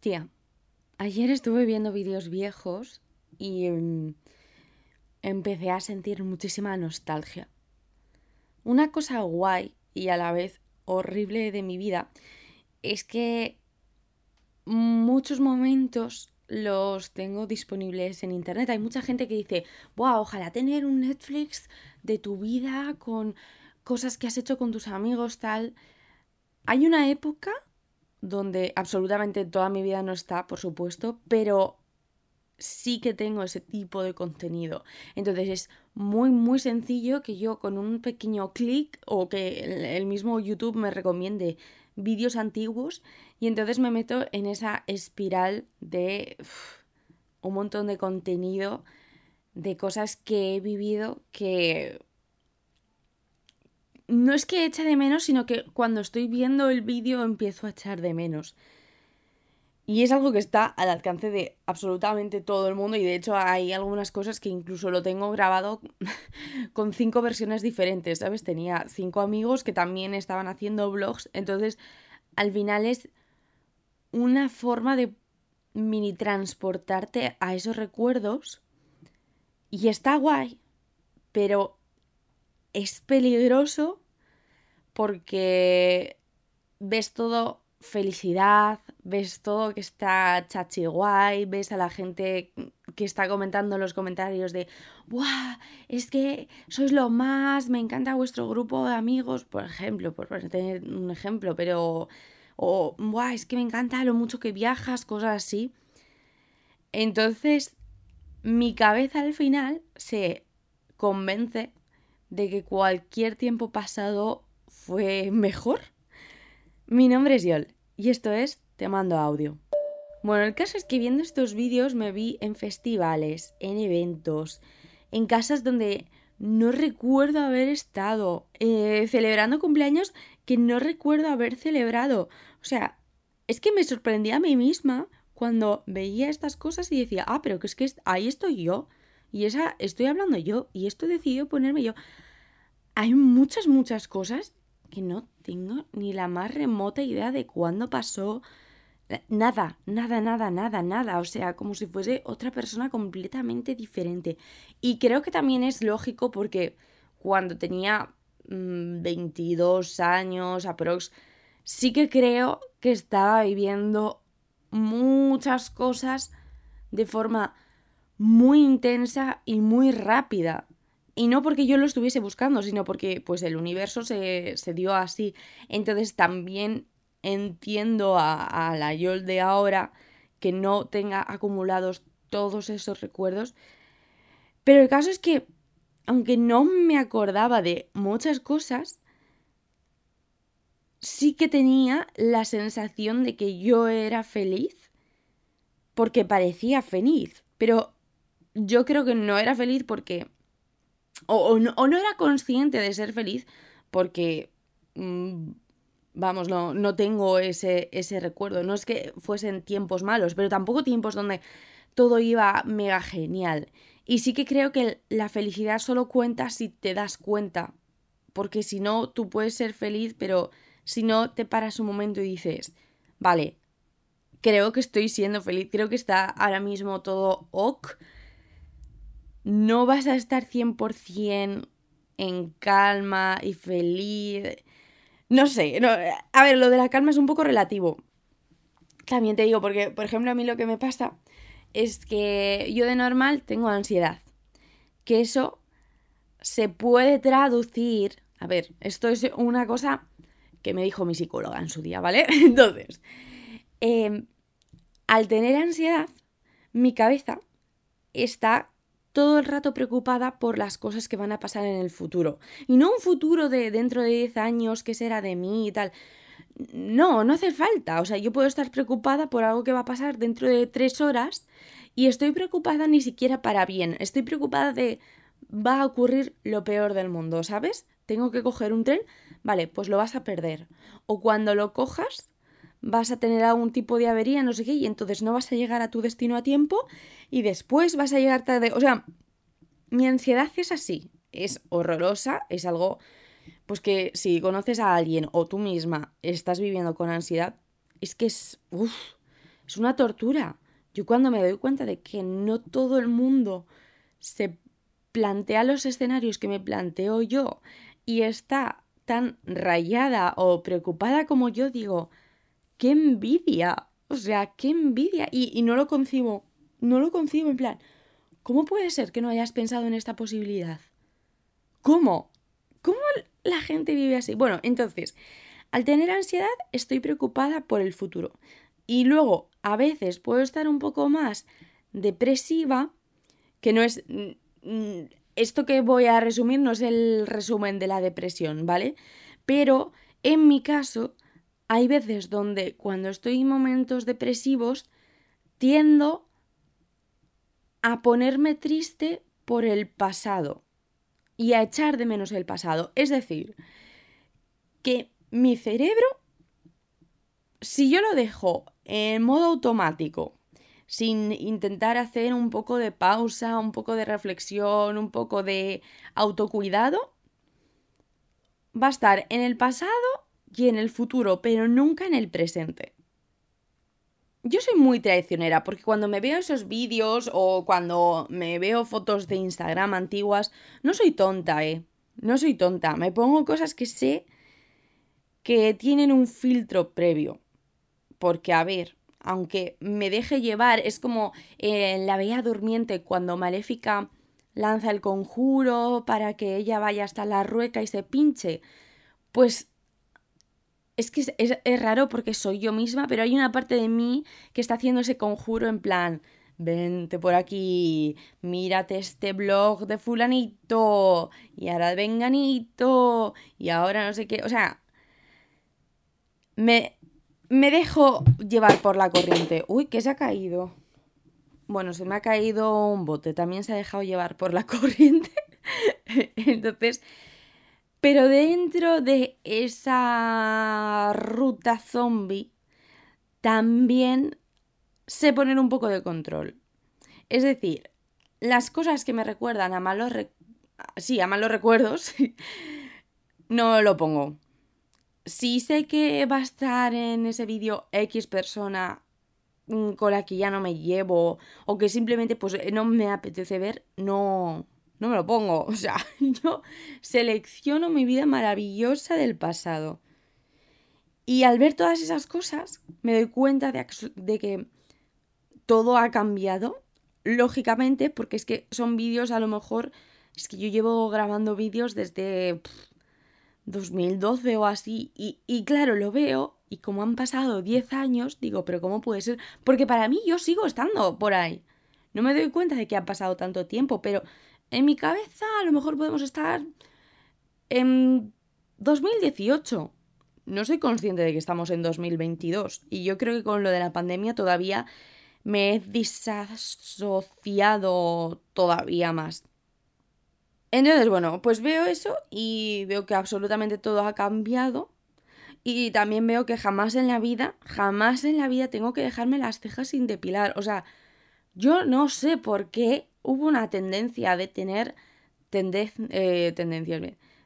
Tía, ayer estuve viendo vídeos viejos y em, empecé a sentir muchísima nostalgia. Una cosa guay y a la vez horrible de mi vida es que muchos momentos los tengo disponibles en internet. Hay mucha gente que dice, wow, ojalá tener un Netflix de tu vida con cosas que has hecho con tus amigos, tal. Hay una época donde absolutamente toda mi vida no está, por supuesto, pero sí que tengo ese tipo de contenido. Entonces es muy, muy sencillo que yo con un pequeño clic o que el mismo YouTube me recomiende vídeos antiguos y entonces me meto en esa espiral de un montón de contenido, de cosas que he vivido que no es que eche de menos, sino que cuando estoy viendo el vídeo empiezo a echar de menos. Y es algo que está al alcance de absolutamente todo el mundo y de hecho hay algunas cosas que incluso lo tengo grabado con cinco versiones diferentes, ¿sabes? Tenía cinco amigos que también estaban haciendo vlogs, entonces al final es una forma de mini transportarte a esos recuerdos y está guay, pero es peligroso porque ves todo felicidad, ves todo que está chachi guay, ves a la gente que está comentando en los comentarios de ¡Buah! Es que sois lo más, me encanta vuestro grupo de amigos, por ejemplo, por tener un ejemplo, pero. O ¡Buah! Es que me encanta lo mucho que viajas, cosas así. Entonces, mi cabeza al final se convence de que cualquier tiempo pasado fue mejor. Mi nombre es Yol y esto es Te mando audio. Bueno, el caso es que viendo estos vídeos me vi en festivales, en eventos, en casas donde no recuerdo haber estado, eh, celebrando cumpleaños que no recuerdo haber celebrado. O sea, es que me sorprendía a mí misma cuando veía estas cosas y decía, ah, pero que es que ahí estoy yo. Y esa estoy hablando yo. Y esto he decidido ponerme yo. Hay muchas, muchas cosas que no tengo ni la más remota idea de cuándo pasó. Nada, nada, nada, nada, nada. O sea, como si fuese otra persona completamente diferente. Y creo que también es lógico porque cuando tenía 22 mm, años, aprox, sí que creo que estaba viviendo muchas cosas de forma muy intensa y muy rápida. Y no porque yo lo estuviese buscando, sino porque pues el universo se, dio así. Entonces también entiendo a, a la Yol de ahora que no tenga acumulados todos esos recuerdos. Pero el caso es que, aunque no me acordaba de muchas cosas, sí que tenía la sensación de que yo era feliz porque parecía feliz. Pero yo creo que no era feliz porque o, no, era consciente de ser feliz porque, mm, vamos, no, no tengo ese, ese recuerdo. No es que fuesen tiempos malos, pero tampoco tiempos donde todo iba mega genial. Y sí que creo que la felicidad solo cuenta si te das cuenta. Porque si no, tú puedes ser feliz, pero si no te paras un momento y dices, vale, creo que estoy siendo feliz, creo que está ahora mismo todo ok, no vas a estar 100% en calma y feliz. No sé, a ver, lo de la calma es un poco relativo. También te digo, porque, por ejemplo, a mí lo que me pasa es que yo de normal tengo ansiedad. Que eso se puede traducir. A ver, esto es una cosa que me dijo mi psicóloga en su día, ¿vale? Entonces, em, al tener ansiedad, mi cabeza está todo el rato preocupada por las cosas que van a pasar en el futuro. Y no un futuro de dentro de 10 años, qué será de mí y tal. No, no hace falta. O sea, yo puedo estar preocupada por algo que va a pasar dentro de 3 horas y estoy preocupada ni siquiera para bien. Estoy preocupada de va a ocurrir lo peor del mundo, ¿sabes? Tengo que coger un tren, vale, pues lo vas a perder. O cuando lo cojas, vas a tener algún tipo de avería, no sé qué, y entonces no vas a llegar a tu destino a tiempo y después vas a llegar tarde. O sea, mi ansiedad es así, es horrorosa, es algo, pues que si conoces a alguien o tú misma estás viviendo con ansiedad, es que es, es una tortura. Yo cuando me doy cuenta de que no todo el mundo se plantea los escenarios que me planteo yo y está tan rayada o preocupada como yo, digo, qué envidia. O sea, qué envidia. Y, y no lo concibo. No lo concibo en plan, ¿cómo puede ser que no hayas pensado en esta posibilidad? ¿Cómo? ¿Cómo la gente vive así? Bueno, entonces, al tener ansiedad estoy preocupada por el futuro. Y luego, a veces puedo estar un poco más depresiva, que no es... Esto que voy a resumir no es el resumen de la depresión, ¿vale? Pero en mi caso, hay veces donde cuando estoy en momentos depresivos, tiendo a ponerme triste por el pasado y a echar de menos el pasado. Es decir, que mi cerebro, si yo lo dejo en modo automático, sin intentar hacer un poco de pausa, un poco de reflexión, un poco de autocuidado, va a estar en el pasado y en el futuro, pero nunca en el presente. Yo soy muy traicionera porque cuando me veo esos vídeos o cuando me veo fotos de Instagram antiguas, no soy tonta, ¿eh? No soy tonta. Me pongo cosas que sé que tienen un filtro previo. Porque, a ver, aunque me deje llevar, es como en la Bella Durmiente cuando Maléfica lanza el conjuro para que ella vaya hasta la rueca y se pinche. Pues es que es, raro porque soy yo misma, pero hay una parte de mí que está haciendo ese conjuro en plan, vente por aquí, mírate este blog de fulanito, y ahora venganito, y ahora no sé qué, o sea, me, me dejo llevar por la corriente. Uy, ¿qué se ha caído? Bueno, se me ha caído un bote, también se ha dejado llevar por la corriente. Entonces, pero dentro de esa ruta zombie también sé poner un poco de control. Es decir, las cosas que me recuerdan a malos, sí, a malos recuerdos, no lo pongo. Si sé que va a estar en ese vídeo X persona mm, con la que ya no me llevo o que simplemente pues no me apetece ver, no, no me lo pongo. O sea, yo selecciono mi vida maravillosa del pasado. Y al ver todas esas cosas, me doy cuenta de, que todo ha cambiado. Lógicamente, porque es que son vídeos, a lo mejor, es que yo llevo grabando vídeos desde 2012 o así. Y, y claro, lo veo y como han pasado 10 años, digo, pero ¿cómo puede ser? Porque para mí yo sigo estando por ahí. No me doy cuenta de que ha pasado tanto tiempo, pero en mi cabeza a lo mejor podemos estar en 2018. No soy consciente de que estamos en 2022 y yo creo que con lo de la pandemia todavía me he disasociado todavía más. Entonces, bueno, pues veo eso y veo que absolutamente todo ha cambiado. Y también veo que jamás en la vida, jamás en la vida tengo que dejarme las cejas sin depilar. O sea, yo no sé por qué hubo una tendencia de tener eh, tendencias,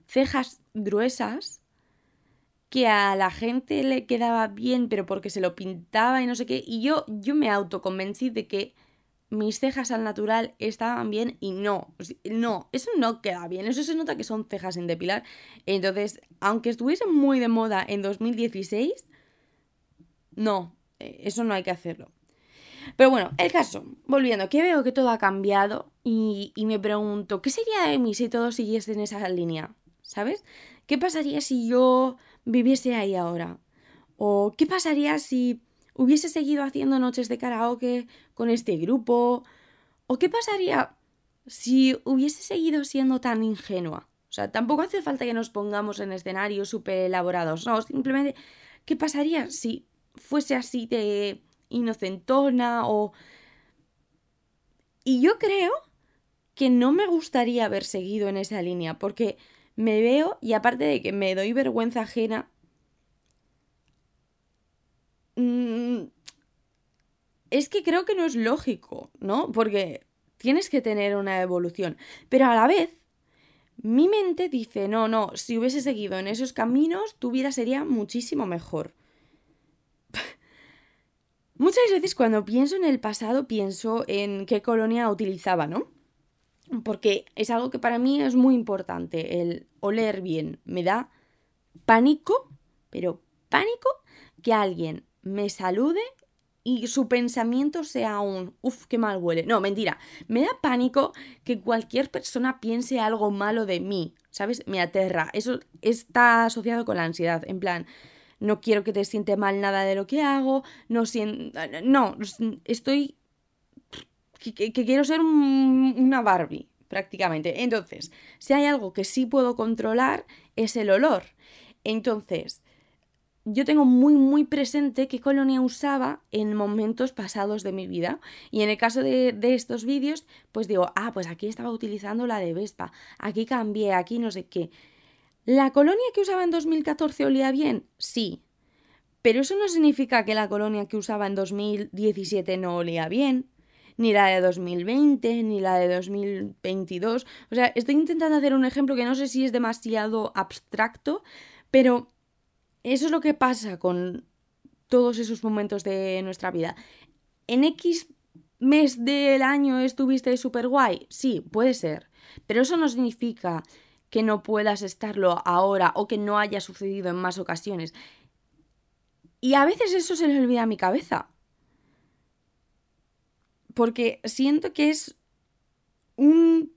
cejas gruesas que a la gente le quedaba bien, pero porque se lo pintaba y no sé qué. Y yo, yo me autoconvencí de que mis cejas al natural estaban bien y no, no, eso no queda bien, eso se nota que son cejas sin depilar. Entonces, aunque estuviese muy de moda en 2016, no, eh, eso no hay que hacerlo. Pero bueno, el caso, volviendo, que veo que todo ha cambiado y, me pregunto, ¿qué sería de mí si todo siguiese en esa línea? ¿Sabes? ¿Qué pasaría si yo viviese ahí ahora? ¿O qué pasaría si hubiese seguido haciendo noches de karaoke con este grupo? ¿O qué pasaría si hubiese seguido siendo tan ingenua? O sea, tampoco hace falta que nos pongamos en escenarios súper elaborados, no, simplemente, ¿qué pasaría si fuese así de inocentona o... Y yo creo que no me gustaría haber seguido en esa línea, porque me veo, y aparte de que me doy vergüenza ajena, mm, es que creo que no es lógico, ¿no? Porque tienes que tener una evolución, pero a la vez mi mente dice, no, no, si hubiese seguido en esos caminos, tu vida sería muchísimo mejor. Muchas veces cuando pienso en el pasado pienso en qué colonia utilizaba, ¿no? Porque es algo que para mí es muy importante, el oler bien. Me da pánico, pero pánico, que alguien me salude y su pensamiento sea un, uff, qué mal huele. No, mentira. Me da pánico que cualquier persona piense algo malo de mí, ¿sabes? Me aterra. Eso está asociado con la ansiedad. En plan, no quiero que te siente mal nada de lo que hago, no siento... No, estoy... Que, quiero ser una Barbie, prácticamente. Entonces, si hay algo que sí puedo controlar, es el olor. Entonces, yo tengo muy, muy presente qué colonia usaba en momentos pasados de mi vida. Y en el caso de, estos vídeos, pues digo, ah, pues aquí estaba utilizando la de Vespa, aquí cambié, aquí no sé qué. ¿La colonia que usaba en 2014 olía bien? Sí. Pero eso no significa que la colonia que usaba en 2017 no olía bien, ni la de 2020, ni la de 2022. O sea, estoy intentando hacer un ejemplo que no sé si es demasiado abstracto, pero eso es lo que pasa con todos esos momentos de nuestra vida. ¿En X mes del año estuviste súper guay? Sí, puede ser. Pero eso no significa que no puedas estarlo ahora o que no haya sucedido en más ocasiones. Y a veces eso se le olvida a mi cabeza. Porque siento que es un...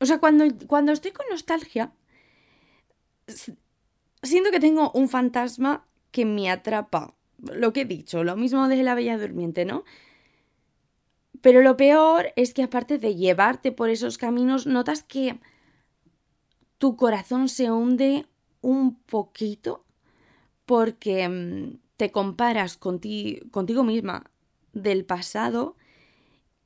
O sea, cuando, cuando estoy con nostalgia, siento que tengo un fantasma que me atrapa. Lo que he dicho, lo mismo de la Bella Durmiente, ¿no? Pero lo peor es que aparte de llevarte por esos caminos, notas que tu corazón se hunde un poquito porque mm, te comparas contigo misma del pasado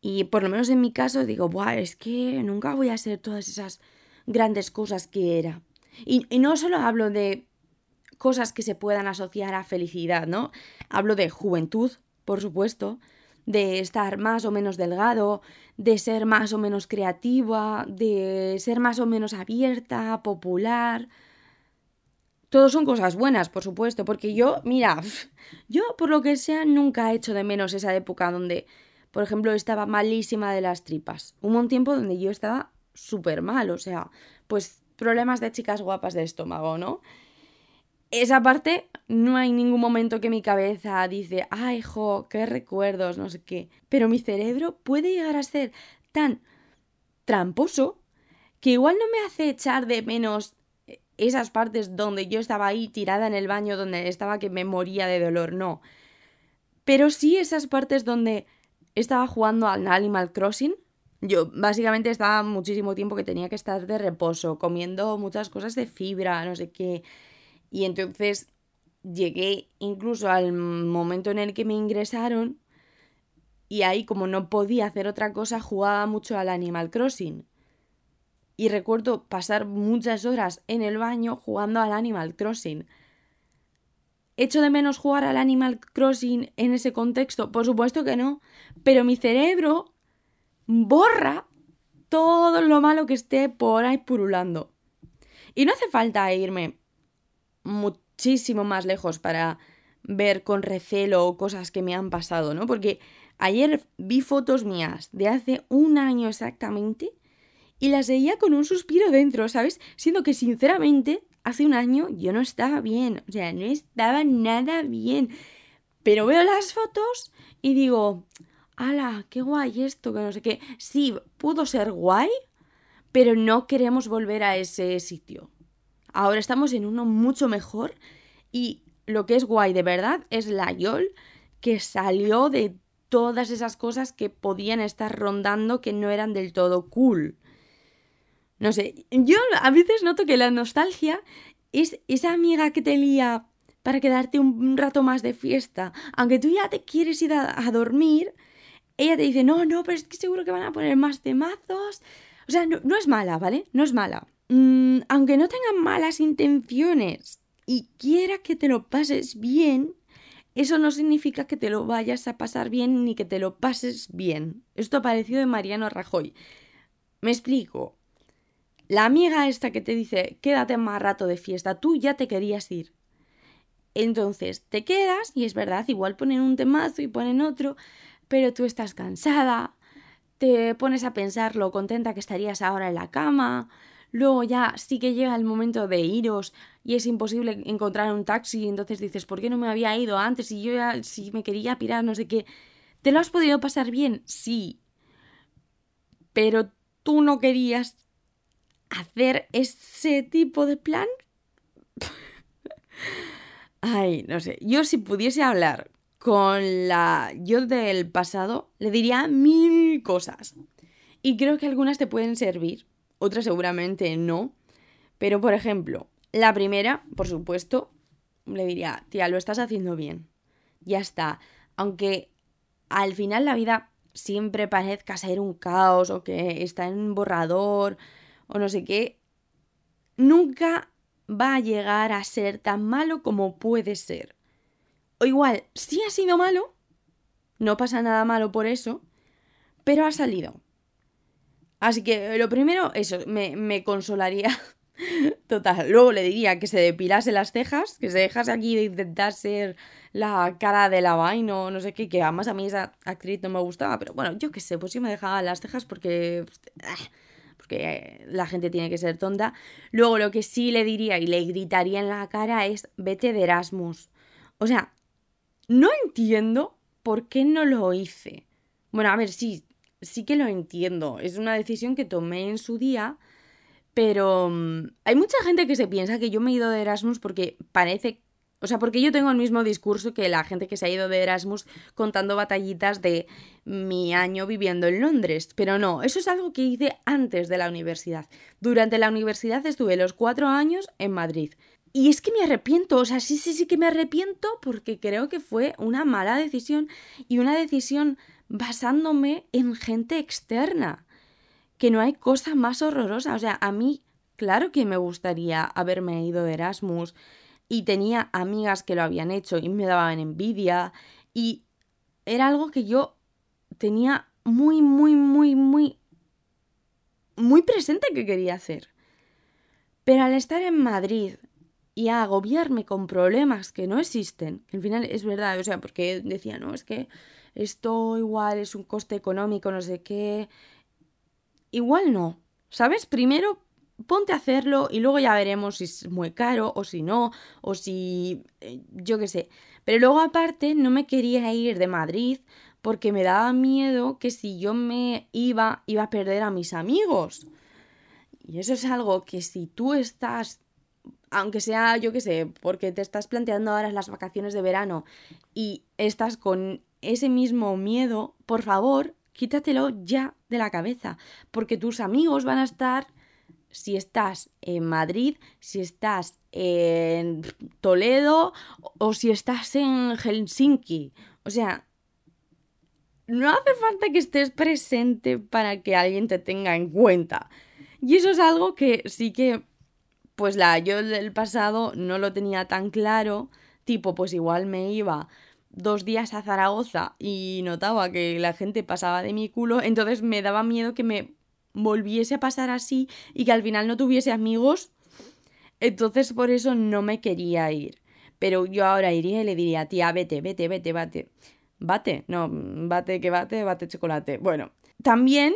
y por lo menos en mi caso digo, Buah, es que nunca voy a ser todas esas grandes cosas que era. Y, no solo hablo de cosas que se puedan asociar a felicidad, ¿no? Hablo de juventud, por supuesto, de estar más o menos delgado, de ser más o menos creativa, de ser más o menos abierta, popular. Todo son cosas buenas, por supuesto, porque yo, mira, yo por lo que sea nunca he hecho de menos esa época donde, por ejemplo, estaba malísima de las tripas. Hubo un tiempo donde yo estaba súper mal, o sea, pues problemas de chicas guapas de estómago, ¿no? Esa parte no hay ningún momento que mi cabeza dice, ay, jo, qué recuerdos, no sé qué. Pero mi cerebro puede llegar a ser tan tramposo que igual no me hace echar de menos esas partes donde yo estaba ahí tirada en el baño, donde estaba que me moría de dolor, no. Pero sí esas partes donde estaba jugando al Animal Crossing yo básicamente estaba muchísimo tiempo que tenía que estar de reposo, comiendo muchas cosas de fibra, no sé qué. Y entonces llegué incluso al momento en el que me ingresaron y ahí como no podía hacer otra cosa jugaba mucho al Animal Crossing. Y recuerdo pasar muchas horas en el baño jugando al Animal Crossing. ¿Echo de menos jugar al Animal Crossing en ese contexto? Por supuesto que no. Pero mi cerebro borra todo lo malo que esté por ahí purulando. Y no hace falta irme muchísimo más lejos para ver con recelo cosas que me han pasado, ¿no? Porque ayer vi fotos mías de hace un año exactamente y las veía con un suspiro dentro, ¿sabes? Siendo que sinceramente hace un año yo no estaba bien, o sea, no estaba nada bien. Pero veo las fotos y digo, ¡Hala! ¡Qué guay esto! Que no sé qué. Sí, pudo ser guay, pero no queremos volver a ese sitio. Ahora estamos en uno mucho mejor y lo que es guay de verdad es la Yol que salió de todas esas cosas que podían estar rondando que no eran del todo cool. No sé, yo a veces noto que la nostalgia es esa amiga que te lía para quedarte un rato más de fiesta. Aunque tú ya te quieres ir a, dormir, ella te dice, no, no, pero es que seguro que van a poner más temazos. O sea, no, es mala, ¿vale? No es mala. Mm, aunque no tengan malas intenciones y quiera que te lo pases bien, eso no significa que te lo vayas a pasar bien ni que te lo pases bien. Esto ha parecido de Mariano Rajoy. Me explico. La amiga esta que te dice, quédate más rato de fiesta, tú ya te querías ir. Entonces te quedas y es verdad, igual ponen un temazo y ponen otro, pero tú estás cansada, te pones a pensar lo contenta que estarías ahora en la cama, luego ya sí que llega el momento de iros y es imposible encontrar un taxi, entonces dices, ¿por qué no me había ido antes? Y yo ya, si me quería pirar, no sé qué. ¿Te lo has podido pasar bien? Sí. Pero tú no querías hacer ese tipo de plan. Ay, no sé. Yo si pudiese hablar con la yo del pasado, le diría mil cosas. Y creo que algunas te pueden servir, otras seguramente no. Pero, por ejemplo, la primera, por supuesto, le diría, tía, lo estás haciendo bien. Ya está. Aunque al final la vida siempre parezca ser un caos o que está en un borrador o no sé qué, nunca va a llegar a ser tan malo como puede ser. O igual, sí ha sido malo, no pasa nada malo por eso, pero ha salido. Así que lo primero, eso, me, me consolaría. Total, luego le diría que se depilase las cejas, que se dejase aquí de intentar ser la cara de la vaina no sé qué, que además a mí esa actriz no me gustaba, pero bueno, yo qué sé, pues yo me dejaba las cejas porque... Porque la gente tiene que ser tonta. Luego lo que sí le diría y le gritaría en la cara es vete de Erasmus. O sea, no entiendo por qué no lo hice. Bueno, a ver, sí, sí que lo entiendo. Es una decisión que tomé en su día. Pero mm, hay mucha gente que se piensa que yo me he ido de Erasmus porque parece o sea, porque yo tengo el mismo discurso que la gente que se ha ido de Erasmus contando batallitas de mi año viviendo en Londres. Pero no, eso es algo que hice antes de la universidad. Durante la universidad estuve los cuatro años en Madrid. Y es que me arrepiento, o sea, sí, sí, sí que me arrepiento porque creo que fue una mala decisión y una decisión basándome en gente externa. Que no hay cosa más horrorosa. O sea, a mí, claro que me gustaría haberme ido de Erasmus y tenía amigas que lo habían hecho y me daban envidia y era algo que yo tenía muy, muy, muy, muy, muy presente que quería hacer. Pero al estar en Madrid y agobiarme con problemas que no existen, que al final es verdad, o sea, porque decía, no, es que esto igual es un coste económico, no sé qué, igual no, ¿sabes? Primero ponte a hacerlo y luego ya veremos si es muy caro o si no, o si eh, yo qué sé. Pero luego aparte no me quería ir de Madrid porque me daba miedo que si yo me iba iba a perder a mis amigos. Y eso es algo que si tú estás, aunque sea yo qué sé, porque te estás planteando ahora las vacaciones de verano y estás con ese mismo miedo, por favor, quítatelo ya de la cabeza, porque tus amigos van a estar si estás en Madrid, si estás en Toledo o si estás en Helsinki. O sea, no hace falta que estés presente para que alguien te tenga en cuenta. Y eso es algo que sí que, pues la yo del pasado no lo tenía tan claro. Tipo, pues igual me iba dos días a Zaragoza y notaba que la gente pasaba de mi culo, entonces me daba miedo que me volviese a pasar así y que al final no tuviese amigos. Entonces por eso no me quería ir. Pero yo ahora iría y le diría, tía, vete, vete, vete, vete. Bate, no, bate que bate, bate chocolate. Bueno, también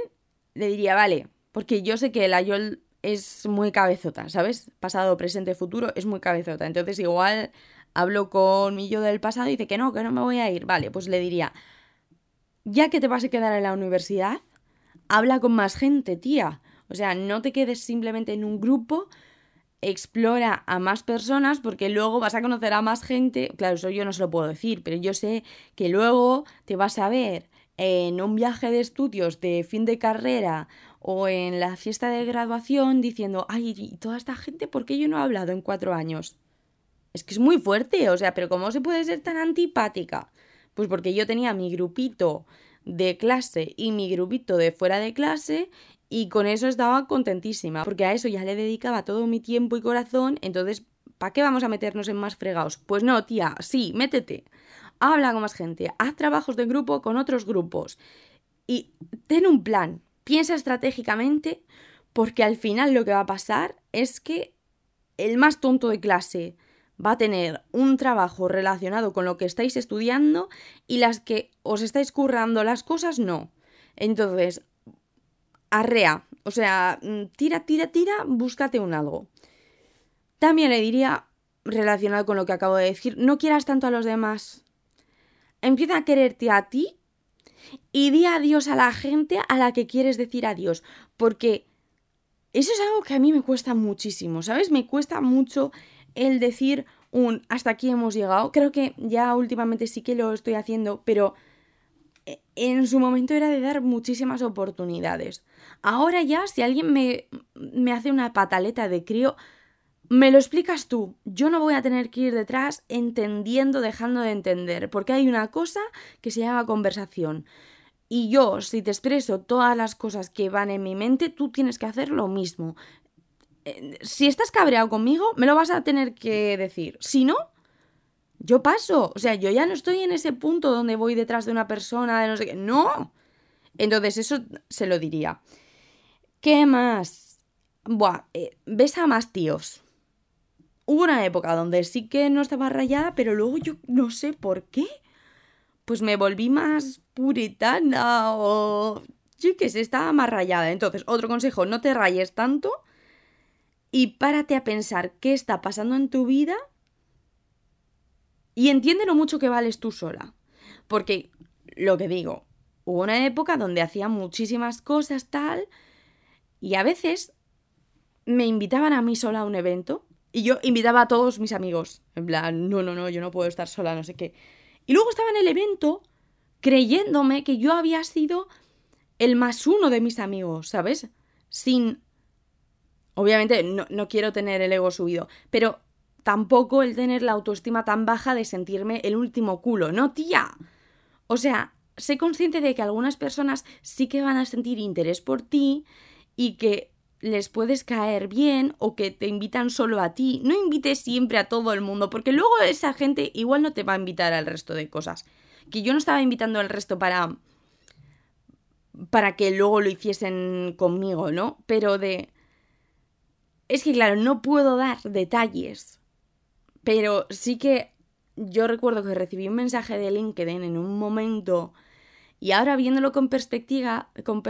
le diría, vale, porque yo sé que la Yol es muy cabezota, ¿sabes? Pasado, presente, futuro, es muy cabezota. Entonces igual hablo con mi yo del pasado y dice que no, que no me voy a ir. Vale, pues le diría, ya que te vas a quedar en la universidad, habla con más gente, tía. O sea, no te quedes simplemente en un grupo, explora a más personas porque luego vas a conocer a más gente. Claro, eso yo no se lo puedo decir, pero yo sé que luego te vas a ver en un viaje de estudios de fin de carrera o en la fiesta de graduación diciendo, ay, ¿y toda esta gente por qué yo no he hablado en cuatro años? Es que es muy fuerte, o sea, pero ¿cómo se puede ser tan antipática? Pues porque yo tenía mi grupito de clase y mi grupito de fuera de clase y con eso estaba contentísima, porque a eso ya le dedicaba todo mi tiempo y corazón, entonces, ¿para qué vamos a meternos en más fregados? Pues no, tía, sí, métete, habla con más gente, haz trabajos de grupo con otros grupos y ten un plan, piensa estratégicamente, porque al final lo que va a pasar es que el más tonto de clase va a tener un trabajo relacionado con lo que estáis estudiando y las que os estáis currando las cosas no. Entonces, arrea, o sea, mm, tira, tira, tira, búscate un algo. También le diría, relacionado con lo que acabo de decir, no quieras tanto a los demás. Empieza a quererte a ti y di adiós a la gente a la que quieres decir adiós, porque eso es algo que a mí me cuesta muchísimo, ¿sabes? Me cuesta mucho el decir un hasta aquí hemos llegado. Creo que ya últimamente sí que lo estoy haciendo, pero eh, en su momento era de dar muchísimas oportunidades. Ahora ya, si alguien me, me hace una pataleta de crío, me lo explicas tú. Yo no voy a tener que ir detrás entendiendo, dejando de entender, porque hay una cosa que se llama conversación. Y yo, si te expreso todas las cosas que van en mi mente, tú tienes que hacer lo mismo. Eh, si estás cabreado conmigo, me lo vas a tener que decir. Si no, yo paso. O sea, yo ya no estoy en ese punto donde voy detrás de una persona, de no sé qué. No. Entonces, eso se lo diría. ¿Qué más? Buah, eh, ves a más tíos. Hubo una época donde sí que no estaba rayada, pero luego yo no sé por qué. Pues me volví más puritana o... Yo qué sé, estaba más rayada. Entonces, otro consejo, no te rayes tanto y párate a pensar qué está pasando en tu vida y entiende lo mucho que vales tú sola. Porque, lo que digo, hubo una época donde hacía muchísimas cosas tal y a veces me invitaban a mí sola a un evento y yo invitaba a todos mis amigos. En plan, no, no, no, yo no puedo estar sola, no sé qué. Y luego estaba en el evento creyéndome que yo había sido el más uno de mis amigos, ¿sabes? Sin... Obviamente no, no quiero tener el ego subido, pero tampoco el tener la autoestima tan baja de sentirme el último culo, ¿no, tía? O sea, sé consciente de que algunas personas sí que van a sentir interés por ti y que les puedes caer bien o que te invitan solo a ti. No invites siempre a todo el mundo, porque luego esa gente igual no te va a invitar al resto de cosas. Que yo no estaba invitando al resto para para que luego lo hiciesen conmigo, ¿no? Pero de es que claro, no puedo dar detalles. Pero sí que yo recuerdo que recibí un mensaje de LinkedIn en un momento y ahora viéndolo con perspectiva con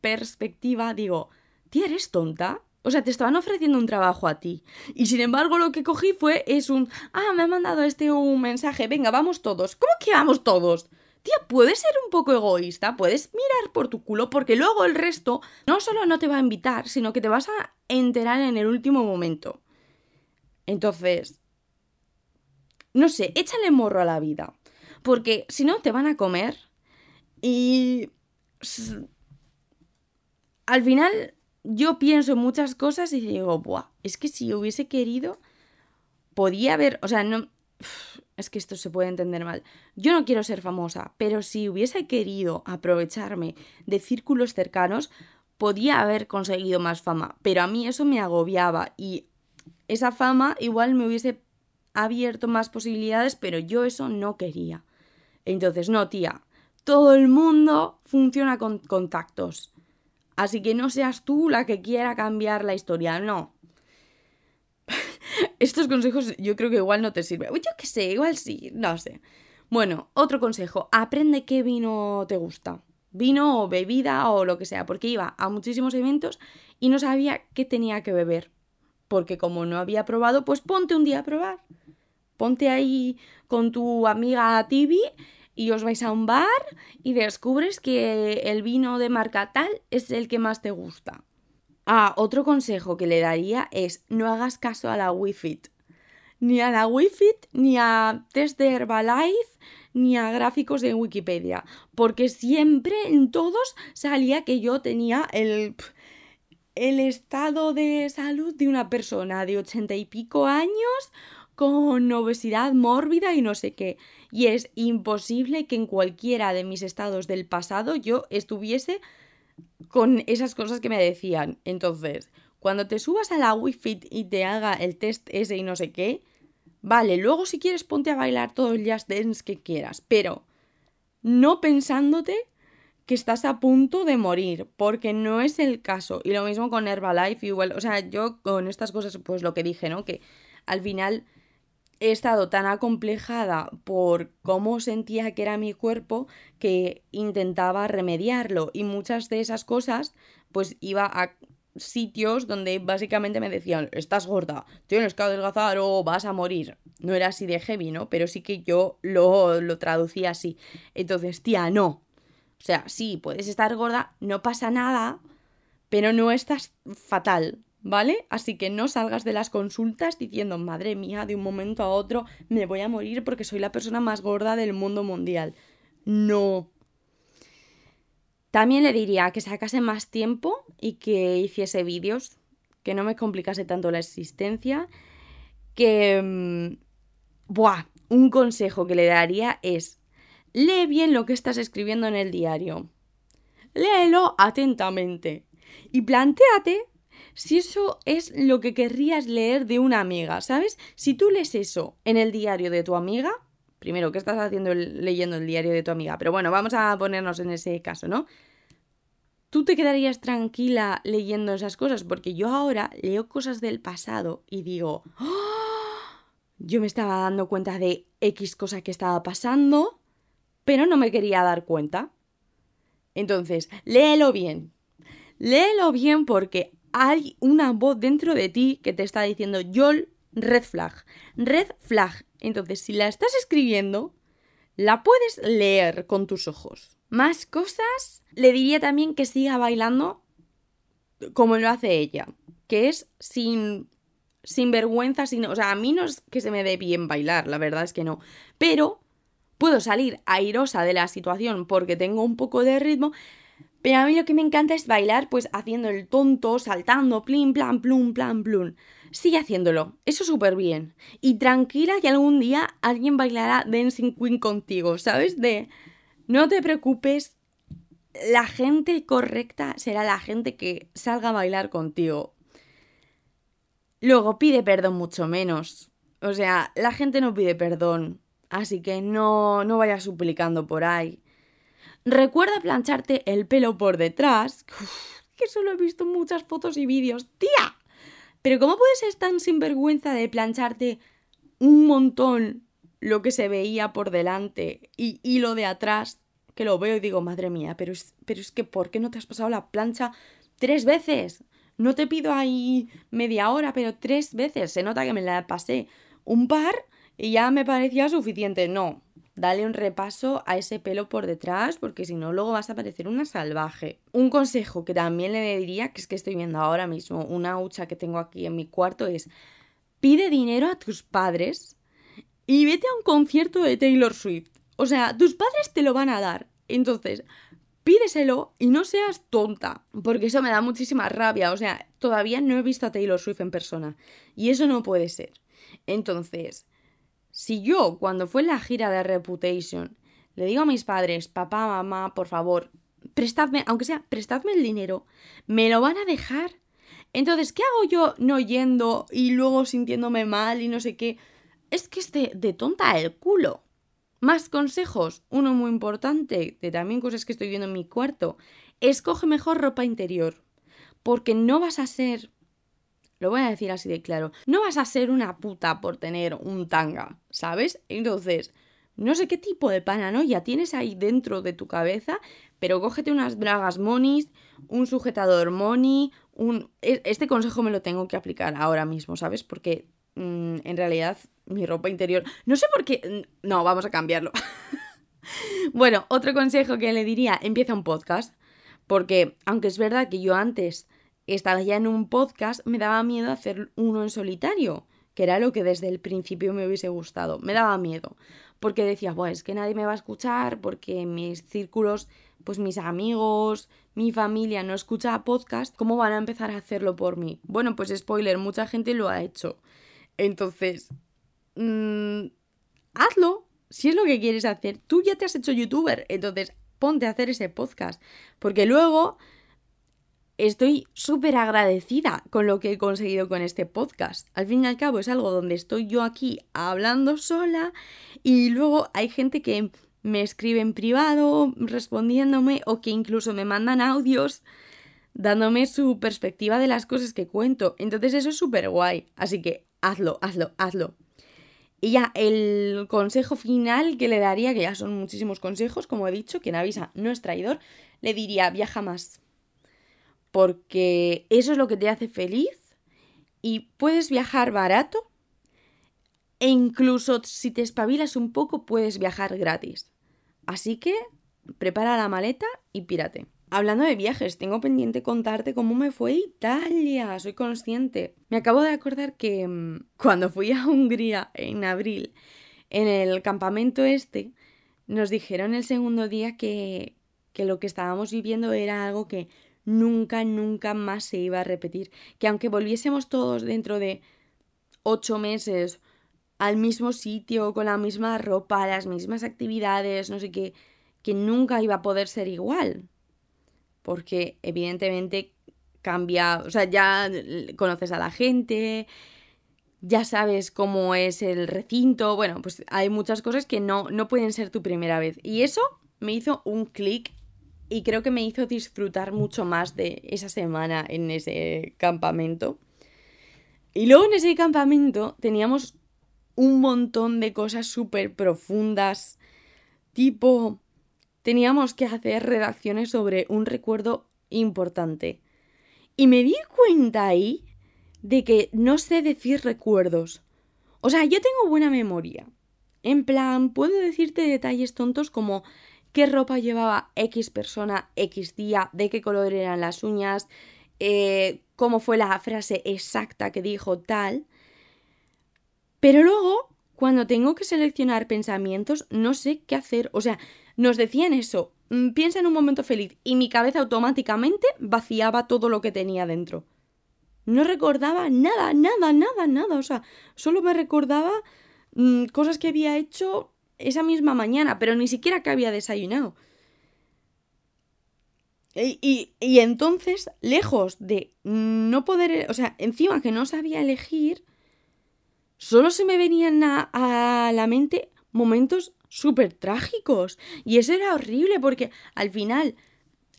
perspectiva digo, tía, ¿eres tonta? O sea, te estaban ofreciendo un trabajo a ti. Y sin embargo, lo que cogí fue, es un, ah, me ha mandado este un mensaje, venga, vamos todos. ¿Cómo que vamos todos? Puedes ser un poco egoísta, puedes mirar por tu culo, porque luego el resto no solo no te va a invitar, sino que te vas a enterar en el último momento. Entonces, no sé, échale morro a la vida. Porque si no, te van a comer. Y... Al final yo pienso en muchas cosas y digo, Buah, es que si hubiese querido, podía haber, o sea, no, es que esto se puede entender mal. Yo no quiero ser famosa, pero si hubiese querido aprovecharme de círculos cercanos, podía haber conseguido más fama, pero a mí eso me agobiaba y esa fama igual me hubiese abierto más posibilidades, pero yo eso no quería. Entonces, no, tía, todo el mundo funciona con contactos. Así que no seas tú la que quiera cambiar la historia, no. Estos consejos yo creo que igual no te sirven. Yo qué sé, igual sí, no sé. Bueno, otro consejo, aprende qué vino te gusta. Vino o bebida o lo que sea, porque iba a muchísimos eventos y no sabía qué tenía que beber. Porque como no había probado, pues ponte un día a probar. Ponte ahí con tu amiga Tibi y os vais a un bar y descubres que el vino de marca tal es el que más te gusta. Ah, otro consejo que le daría es no hagas caso a la Wi-Fi. Ni a la Wi-Fi, ni a test de Herbalife, ni a gráficos de Wikipedia. Porque siempre en todos salía que yo tenía el, el estado de salud de una persona de ochenta y pico años con obesidad mórbida y no sé qué. Y es imposible que en cualquiera de mis estados del pasado yo estuviese con esas cosas que me decían. Entonces, cuando te subas a la Wi-Fi y te haga el test ese y no sé qué, vale, luego si quieres ponte a bailar todo el jazz dance que quieras, pero no pensándote que estás a punto de morir, porque no es el caso. Y lo mismo con Herbalife, igual, o sea, yo con estas cosas, pues lo que dije, ¿no? Que al final he estado tan acomplejada por cómo sentía que era mi cuerpo que intentaba remediarlo y muchas de esas cosas pues iba a sitios donde básicamente me decían, estás gorda, tienes que adelgazar o vas a morir. No era así de heavy, ¿no? Pero sí que yo lo, lo traducía así. Entonces, tía, no. O sea, sí, puedes estar gorda, no pasa nada, pero no estás fatal, ¿vale? Así que no salgas de las consultas diciendo, madre mía, de un momento a otro me voy a morir porque soy la persona más gorda del mundo mundial. No. También le diría que sacase más tiempo y que hiciese vídeos, que no me complicase tanto la existencia, que... Mm, buah, un consejo que le daría es, lee bien lo que estás escribiendo en el diario. Léelo atentamente y plantéate si eso es lo que querrías leer de una amiga, ¿sabes? Si tú lees eso en el diario de tu amiga, primero, ¿qué estás haciendo leyendo el diario de tu amiga? Pero bueno, vamos a ponernos en ese caso, ¿no? ¿Tú te quedarías tranquila leyendo esas cosas? Porque yo ahora leo cosas del pasado y digo, ¡Oh! yo me estaba dando cuenta de X cosa que estaba pasando, pero no me quería dar cuenta. Entonces, léelo bien. Léelo bien porque hay una voz dentro de ti que te está diciendo, Yol, red flag, red flag. Entonces, si la estás escribiendo, la puedes leer con tus ojos. Más cosas, le diría también que siga bailando como lo hace ella, que es sin, sin vergüenza, sin, o sea, a mí no es que se me dé bien bailar, la verdad es que no, pero puedo salir airosa de la situación porque tengo un poco de ritmo, pero a mí lo que me encanta es bailar, pues haciendo el tonto, saltando, plin, plan, plum, plan, plum. Sigue haciéndolo, eso súper bien. Y tranquila que algún día alguien bailará Dancing Queen contigo, ¿sabes? De no te preocupes, la gente correcta será la gente que salga a bailar contigo. Luego pide perdón mucho menos. O sea, la gente no pide perdón. Así que no, no vayas suplicando por ahí. Recuerda plancharte el pelo por detrás. que solo he visto muchas fotos y vídeos. ¡Tía! Pero ¿cómo puedes ser tan sinvergüenza de plancharte un montón lo que se veía por delante y, y lo de atrás? Que lo veo y digo, madre mía, pero es, pero es que ¿por qué no te has pasado la plancha tres veces? No te pido ahí media hora, pero tres veces. Se nota que me la pasé un par y ya me parecía suficiente. No, dale un repaso a ese pelo por detrás, porque si no, luego vas a parecer una salvaje. Un consejo que también le diría, que es que estoy viendo ahora mismo una hucha que tengo aquí en mi cuarto, es pide dinero a tus padres y vete a un concierto de Taylor Swift. O sea, tus padres te lo van a dar. Entonces, pídeselo y no seas tonta, porque eso me da muchísima rabia. O sea, todavía no he visto a Taylor Swift en persona y eso no puede ser. Entonces, si yo, cuando fue la gira de Reputation, le digo a mis padres, papá, mamá, por favor, prestadme, aunque sea, prestadme el dinero, me lo van a dejar. Entonces, ¿qué hago yo no yendo y luego sintiéndome mal y no sé qué? Es que es de, tonta el culo. Más consejos. Uno muy importante, de también cosas que estoy viendo en mi cuarto. Escoge mejor ropa interior. Porque no vas a ser lo voy a decir así de claro. No vas a ser una puta por tener un tanga, ¿sabes? Entonces, no sé qué tipo de paranoia tienes ahí dentro de tu cabeza, pero cógete unas bragas monis, un sujetador moni, un... E, este consejo me lo tengo que aplicar ahora mismo, ¿sabes? Porque mm, en realidad mi ropa interior... No sé por qué... Mm, no, vamos a cambiarlo. bueno, otro consejo que le diría, empieza un podcast. Porque, aunque es verdad que yo antes estaba ya en un podcast, me daba miedo hacer uno en solitario, que era lo que desde el principio me hubiese gustado. Me daba miedo, porque decía, pues es que nadie me va a escuchar, porque mis círculos, pues mis amigos, mi familia no escucha podcast, ¿cómo van a empezar a hacerlo por mí? Bueno, pues spoiler, mucha gente lo ha hecho. Entonces, mmm, hazlo. Si es lo que quieres hacer, tú ya te has hecho youtuber, entonces ponte a hacer ese podcast. Porque luego estoy súper agradecida con lo que he conseguido con este podcast. Al fin y al cabo es algo donde estoy yo aquí hablando sola y luego hay gente que me escribe en privado respondiéndome o que incluso me mandan audios dándome su perspectiva de las cosas que cuento. Entonces eso es súper guay. Así que hazlo, hazlo, hazlo. Y ya el consejo final que le daría, que ya son muchísimos consejos, como he dicho, quien avisa no es traidor, le diría viaja más. Porque eso es lo que te hace feliz y puedes viajar barato e incluso si te espabilas un poco puedes viajar gratis. Así que prepara la maleta y pírate. Hablando de viajes, tengo pendiente contarte cómo me fue Italia, soy consciente. Me acabo de acordar que mm, cuando fui a Hungría en abril, en el campamento este, nos dijeron el segundo día que, que lo que estábamos viviendo era algo que nunca, nunca más se iba a repetir. Que aunque volviésemos todos dentro de ocho meses al mismo sitio, con la misma ropa, las mismas actividades, no sé qué, que nunca iba a poder ser igual porque evidentemente cambia, o sea, ya conoces a la gente, ya sabes cómo es el recinto, bueno, pues hay muchas cosas que no, no pueden ser tu primera vez. Y eso me hizo un clic y creo que me hizo disfrutar mucho más de esa semana en ese campamento. Y luego en ese campamento teníamos un montón de cosas súper profundas, tipo teníamos que hacer redacciones sobre un recuerdo importante. Y me di cuenta ahí de que no sé decir recuerdos. O sea, yo tengo buena memoria. En plan, puedo decirte detalles tontos como qué ropa llevaba X persona X día, de qué color eran las uñas, eh, cómo fue la frase exacta que dijo tal. Pero luego, cuando tengo que seleccionar pensamientos, no sé qué hacer. O sea, nos decían eso, mm, piensa en un momento feliz y mi cabeza automáticamente vaciaba todo lo que tenía dentro. No recordaba nada, nada, nada, nada. O sea, solo me recordaba mm, cosas que había hecho esa misma mañana, pero ni siquiera que había desayunado. Y, y, entonces, lejos de no poder, o sea, encima que no sabía elegir, solo se me venían a la mente momentos súper trágicos. Y eso era horrible porque al final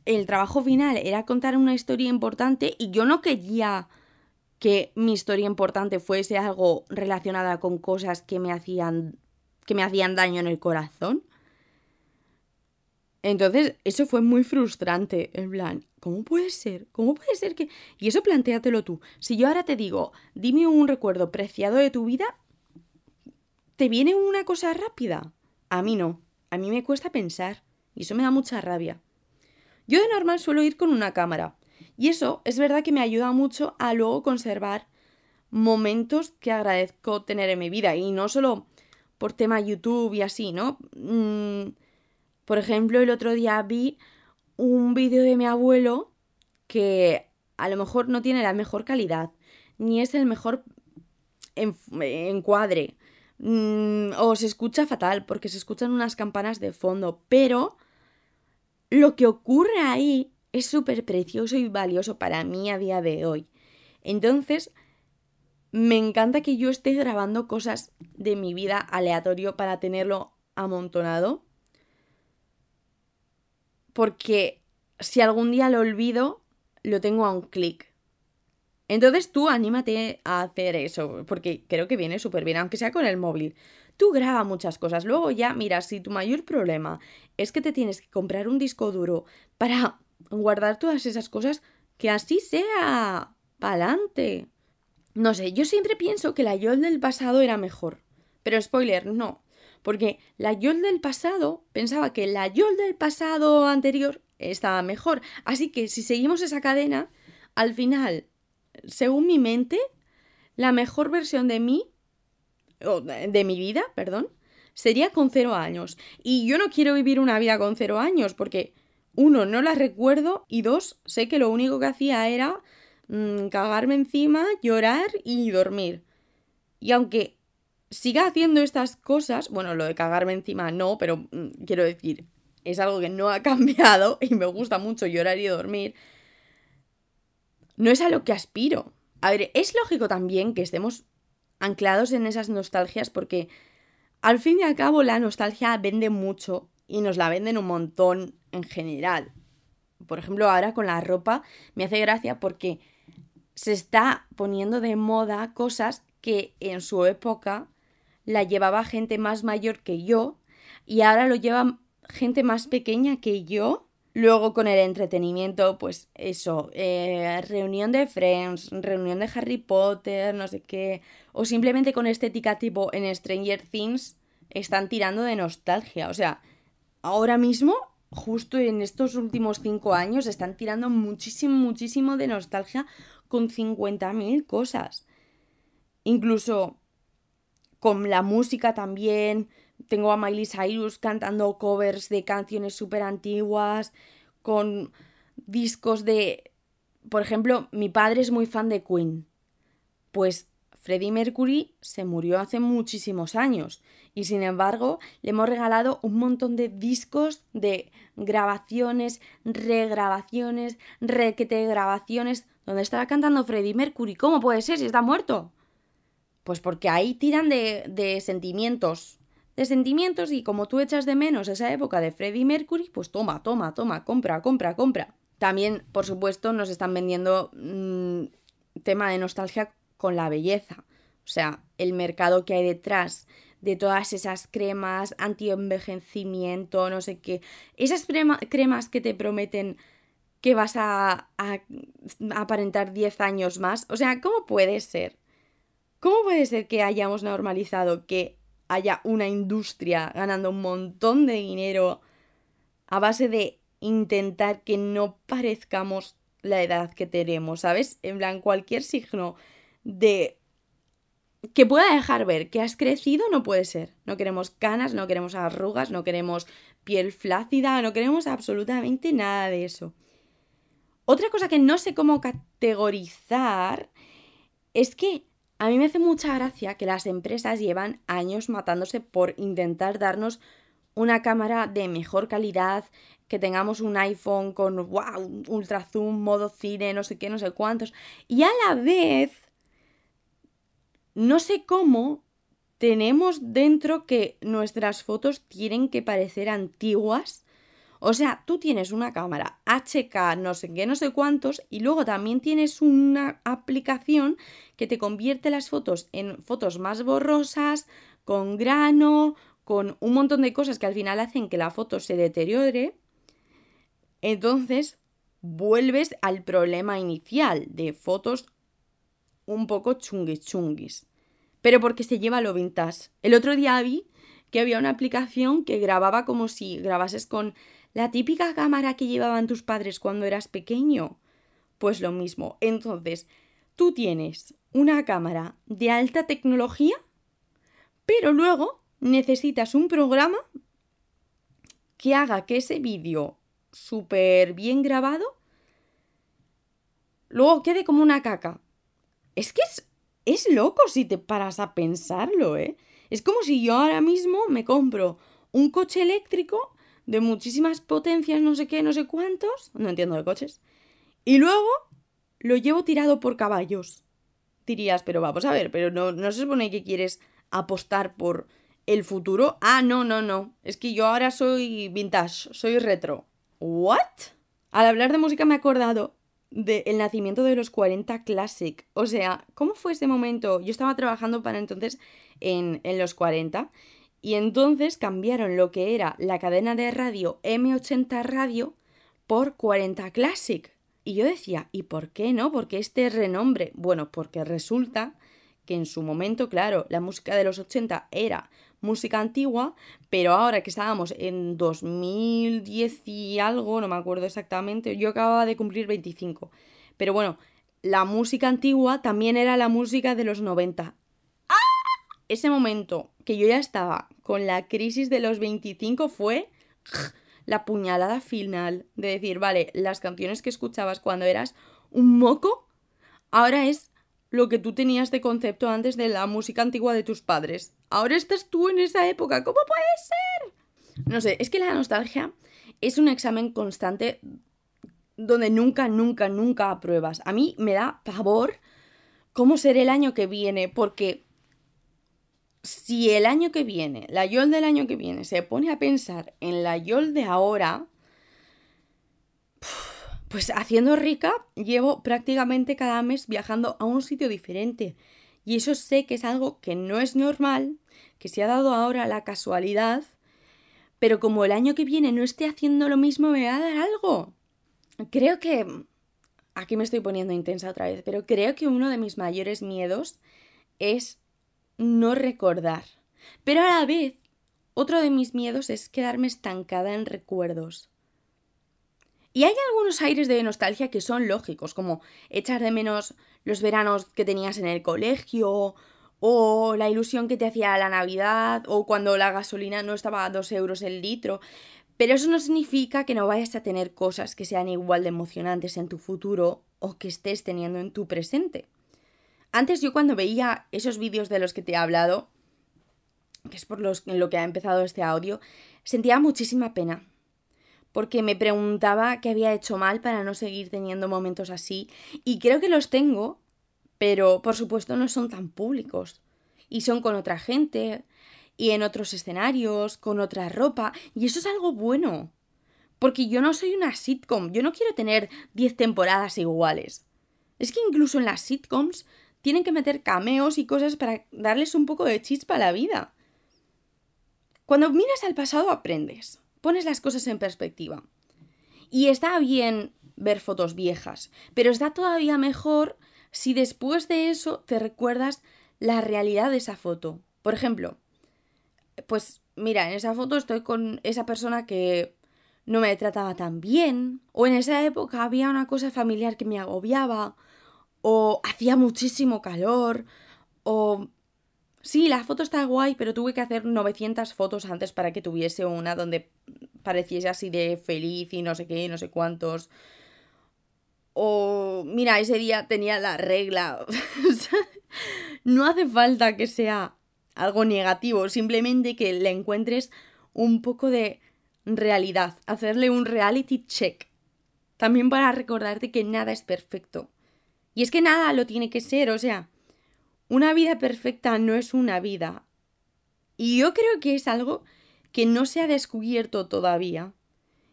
el trabajo final era contar una historia importante y yo no quería que mi historia importante fuese algo relacionada con cosas que me hacían que me hacían daño en el corazón. Entonces, eso fue muy frustrante, en plan, ¿cómo puede ser? ¿Cómo puede ser que...? Y eso plantéatelo tú. Si yo ahora te digo, dime un recuerdo preciado de tu vida, ¿te viene una cosa rápida? A mí no. A mí me cuesta pensar. Y eso me da mucha rabia. Yo de normal suelo ir con una cámara. Y eso es verdad que me ayuda mucho a luego conservar momentos que agradezco tener en mi vida. Y no solo por tema YouTube y así, ¿no? Mm, por ejemplo, el otro día vi un vídeo de mi abuelo que a lo mejor no tiene la mejor calidad, ni es el mejor encuadre, Mm, o se escucha fatal porque se escuchan unas campanas de fondo, pero lo que ocurre ahí es súper precioso y valioso para mí a día de hoy. Entonces, me encanta que yo esté grabando cosas de mi vida aleatorio para tenerlo amontonado. Porque si algún día lo olvido, lo tengo a un clic. Entonces tú anímate a hacer eso, porque creo que viene súper bien, aunque sea con el móvil. Tú graba muchas cosas, luego ya, mira, si tu mayor problema es que te tienes que comprar un disco duro para guardar todas esas cosas, que así sea. ¡Pa'lante! No sé, yo siempre pienso que la Yol del pasado era mejor. Pero spoiler, no. Porque la Yol del pasado pensaba que la Yol del pasado anterior estaba mejor. Así que si seguimos esa cadena, al final según mi mente, la mejor versión de mí, o de mi vida, perdón, sería con cero años. Y yo no quiero vivir una vida con cero años porque, uno, no la recuerdo y dos, sé que lo único que hacía era mm, cagarme encima, llorar y dormir. Y aunque siga haciendo estas cosas, bueno, lo de cagarme encima no, pero mm, quiero decir, es algo que no ha cambiado y me gusta mucho llorar y dormir, no es a lo que aspiro. A ver, es lógico también que estemos anclados en esas nostalgias porque al fin y al cabo la nostalgia vende mucho y nos la venden un montón en general. Por ejemplo, ahora con la ropa me hace gracia porque se está poniendo de moda cosas que en su época la llevaba gente más mayor que yo y ahora lo lleva gente más pequeña que yo. Luego con el entretenimiento, pues eso, eh, reunión de Friends, reunión de Harry Potter, no sé qué, o simplemente con estética tipo en Stranger Things, están tirando de nostalgia. O sea, ahora mismo, justo en estos últimos cinco años, están tirando muchísimo, muchísimo de nostalgia con 50.000 cosas. Incluso con la música también. Tengo a Miley Cyrus cantando covers de canciones súper antiguas, con discos de... Por ejemplo, mi padre es muy fan de Queen. Pues Freddie Mercury se murió hace muchísimos años y sin embargo le hemos regalado un montón de discos de grabaciones, regrabaciones, requete grabaciones donde estaba cantando Freddie Mercury. ¿Cómo puede ser si está muerto? Pues porque ahí tiran de, de sentimientos. De sentimientos y como tú echas de menos esa época de Freddie Mercury, pues toma, toma, toma, compra, compra, compra. También, por supuesto, nos están vendiendo mmm, tema de nostalgia con la belleza. O sea, el mercado que hay detrás de todas esas cremas anti-envejecimiento, no sé qué. Esas cremas que te prometen que vas a, a, aparentar 10 años más. O sea, ¿cómo puede ser? ¿Cómo puede ser que hayamos normalizado que haya una industria ganando un montón de dinero a base de intentar que no parezcamos la edad que tenemos, ¿sabes? En plan, cualquier signo de que pueda dejar ver que has crecido no puede ser. No queremos canas, no queremos arrugas, no queremos piel flácida, no queremos absolutamente nada de eso. Otra cosa que no sé cómo categorizar es que a mí me hace mucha gracia que las empresas llevan años matándose por intentar darnos una cámara de mejor calidad, que tengamos un iPhone con wow, ultra zoom, modo cine, no sé qué, no sé cuántos. Y a la vez, no sé cómo tenemos dentro que nuestras fotos tienen que parecer antiguas o sea, tú tienes una cámara HK, no sé qué, no sé cuántos, y luego también tienes una aplicación que te convierte las fotos en fotos más borrosas, con grano, con un montón de cosas que al final hacen que la foto se deteriore. Entonces, vuelves al problema inicial de fotos un poco chunguis chunguis. Pero porque se lleva lo vintage. El otro día vi que había una aplicación que grababa como si grabases con la típica cámara que llevaban tus padres cuando eras pequeño. Pues lo mismo. Entonces, tú tienes una cámara de alta tecnología, pero luego necesitas un programa que haga que ese vídeo súper bien grabado luego quede como una caca. Es que es, es loco si te paras a pensarlo, ¿eh? Es como si yo ahora mismo me compro un coche eléctrico de muchísimas potencias, no sé qué, no sé cuántos, no entiendo de coches, y luego lo llevo tirado por caballos. Dirías, pero vamos a ver, pero no, no se supone que quieres apostar por el futuro. Ah, no, no, no. Es que yo ahora soy vintage, soy retro. ¿What? Al hablar de música me he acordado del nacimiento de los 40 Classic. O sea, ¿cómo fue ese momento? Yo estaba trabajando para entonces en, en los 40 y entonces cambiaron lo que era la cadena de radio M80 Radio por 40 Classic. Y yo decía, ¿y por qué no? Porque este renombre? Bueno, porque resulta que en su momento, claro, la música de los 80 era música antigua, pero ahora que estábamos en 2010 y algo, no me acuerdo exactamente, yo acababa de cumplir 25. Pero bueno, la música antigua también era la música de los 90 ese momento que yo ya estaba con la crisis de los 25 fue la puñalada final de decir, vale, las canciones que escuchabas cuando eras un moco, ahora es lo que tú tenías de concepto antes de la música antigua de tus padres. Ahora estás tú en esa época, ¿cómo puede ser? No sé, es que la nostalgia es un examen constante donde nunca, nunca, nunca apruebas. A mí me da pavor cómo será el año que viene, porque si el año que viene, la YOL del año que viene, se pone a pensar en la YOL de ahora, pues haciendo rica, llevo prácticamente cada mes viajando a un sitio diferente. Y eso sé que es algo que no es normal, que se ha dado ahora la casualidad, pero como el año que viene no esté haciendo lo mismo, me va a dar algo. Creo que... Aquí me estoy poniendo intensa otra vez, pero creo que uno de mis mayores miedos es no recordar. Pero a la vez, otro de mis miedos es quedarme estancada en recuerdos. Y hay algunos aires de nostalgia que son lógicos, como echar de menos los veranos que tenías en el colegio, o la ilusión que te hacía la Navidad, o cuando la gasolina no estaba a dos euros el litro. Pero eso no significa que no vayas a tener cosas que sean igual de emocionantes en tu futuro o que estés teniendo en tu presente. Antes yo cuando veía esos vídeos de los que te he hablado, que es por lo que ha empezado este audio, sentía muchísima pena. Porque me preguntaba qué había hecho mal para no seguir teniendo momentos así. Y creo que los tengo, pero por supuesto no son tan públicos. Y son con otra gente, y en otros escenarios, con otra ropa, y eso es algo bueno. Porque yo no soy una sitcom, yo no quiero tener 10 temporadas iguales. Es que incluso en las sitcoms tienen que meter cameos y cosas para darles un poco de chispa a la vida. Cuando miras al pasado aprendes, pones las cosas en perspectiva. Y está bien ver fotos viejas, pero está todavía mejor si después de eso te recuerdas la realidad de esa foto. Por ejemplo, pues mira, en esa foto estoy con esa persona que no me trataba tan bien, o en esa época había una cosa familiar que me agobiaba, o hacía muchísimo calor, o sí, la foto está guay, pero tuve que hacer 900 fotos antes para que tuviese una donde pareciese así de feliz y no sé qué, no sé cuántos. O mira, ese día tenía la regla. no hace falta que sea algo negativo, simplemente que le encuentres un poco de realidad, hacerle un reality check. También para recordarte que nada es perfecto. Y es que nada lo tiene que ser, o sea, una vida perfecta no es una vida. Y yo creo que es algo que no se ha descubierto todavía.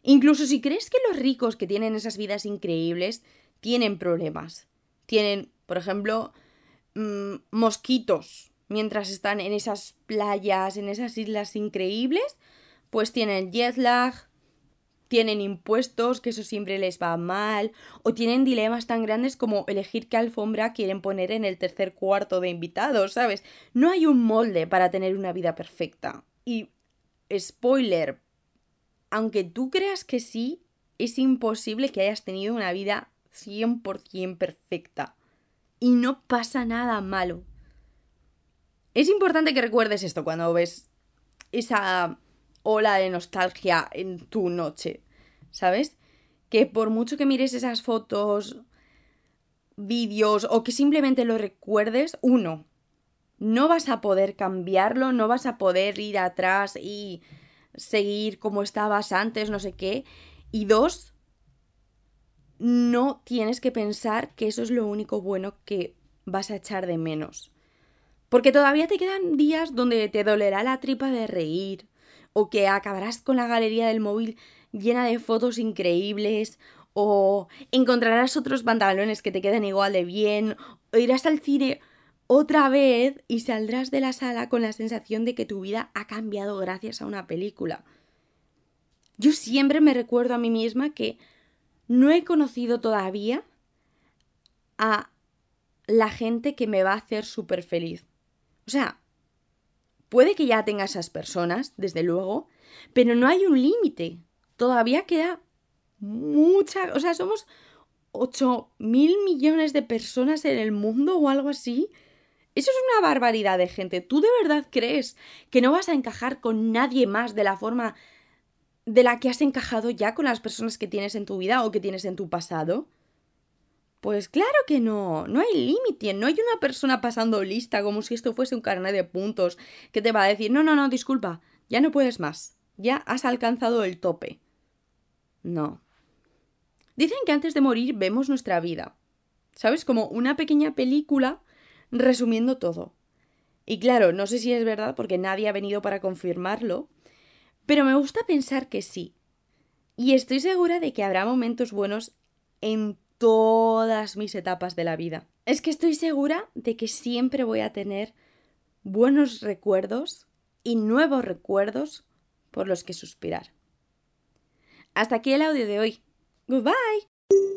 Incluso si crees que los ricos que tienen esas vidas increíbles tienen problemas. Tienen, por ejemplo, mm, mosquitos mientras están en esas playas, en esas islas increíbles, pues tienen jet lag, tienen impuestos, que eso siempre les va mal, o tienen dilemas tan grandes como elegir qué alfombra quieren poner en el tercer cuarto de invitados, ¿sabes? No hay un molde para tener una vida perfecta. Y, spoiler, aunque tú creas que sí, es imposible que hayas tenido una vida 100% perfecta. Y no pasa nada malo. Es importante que recuerdes esto cuando ves esa ola de nostalgia en tu noche, ¿sabes? Que por mucho que mires esas fotos, vídeos o que simplemente lo recuerdes, uno, no vas a poder cambiarlo, no vas a poder ir atrás y seguir como estabas antes, no sé qué. Y dos, no tienes que pensar que eso es lo único bueno que vas a echar de menos. Porque todavía te quedan días donde te dolerá la tripa de reír, o que acabarás con la galería del móvil llena de fotos increíbles, o encontrarás otros pantalones que te queden igual de bien, o irás al cine otra vez y saldrás de la sala con la sensación de que tu vida ha cambiado gracias a una película. Yo siempre me recuerdo a mí misma que no he conocido todavía a la gente que me va a hacer súper feliz. O sea, Puede que ya tenga esas personas, desde luego, pero no hay un límite. Todavía queda mucha... O sea, somos 8 mil millones de personas en el mundo o algo así. Eso es una barbaridad de gente. ¿Tú de verdad crees que no vas a encajar con nadie más de la forma de la que has encajado ya con las personas que tienes en tu vida o que tienes en tu pasado? Pues claro que no, no hay límite, no hay una persona pasando lista como si esto fuese un carnet de puntos que te va a decir, no, no, no, disculpa, ya no puedes más, ya has alcanzado el tope. No. Dicen que antes de morir vemos nuestra vida, ¿sabes? Como una pequeña película resumiendo todo. Y claro, no sé si es verdad porque nadie ha venido para confirmarlo, pero me gusta pensar que sí. Y estoy segura de que habrá momentos buenos en todas mis etapas de la vida. Es que estoy segura de que siempre voy a tener buenos recuerdos y nuevos recuerdos por los que suspirar. Hasta aquí el audio de hoy. Goodbye.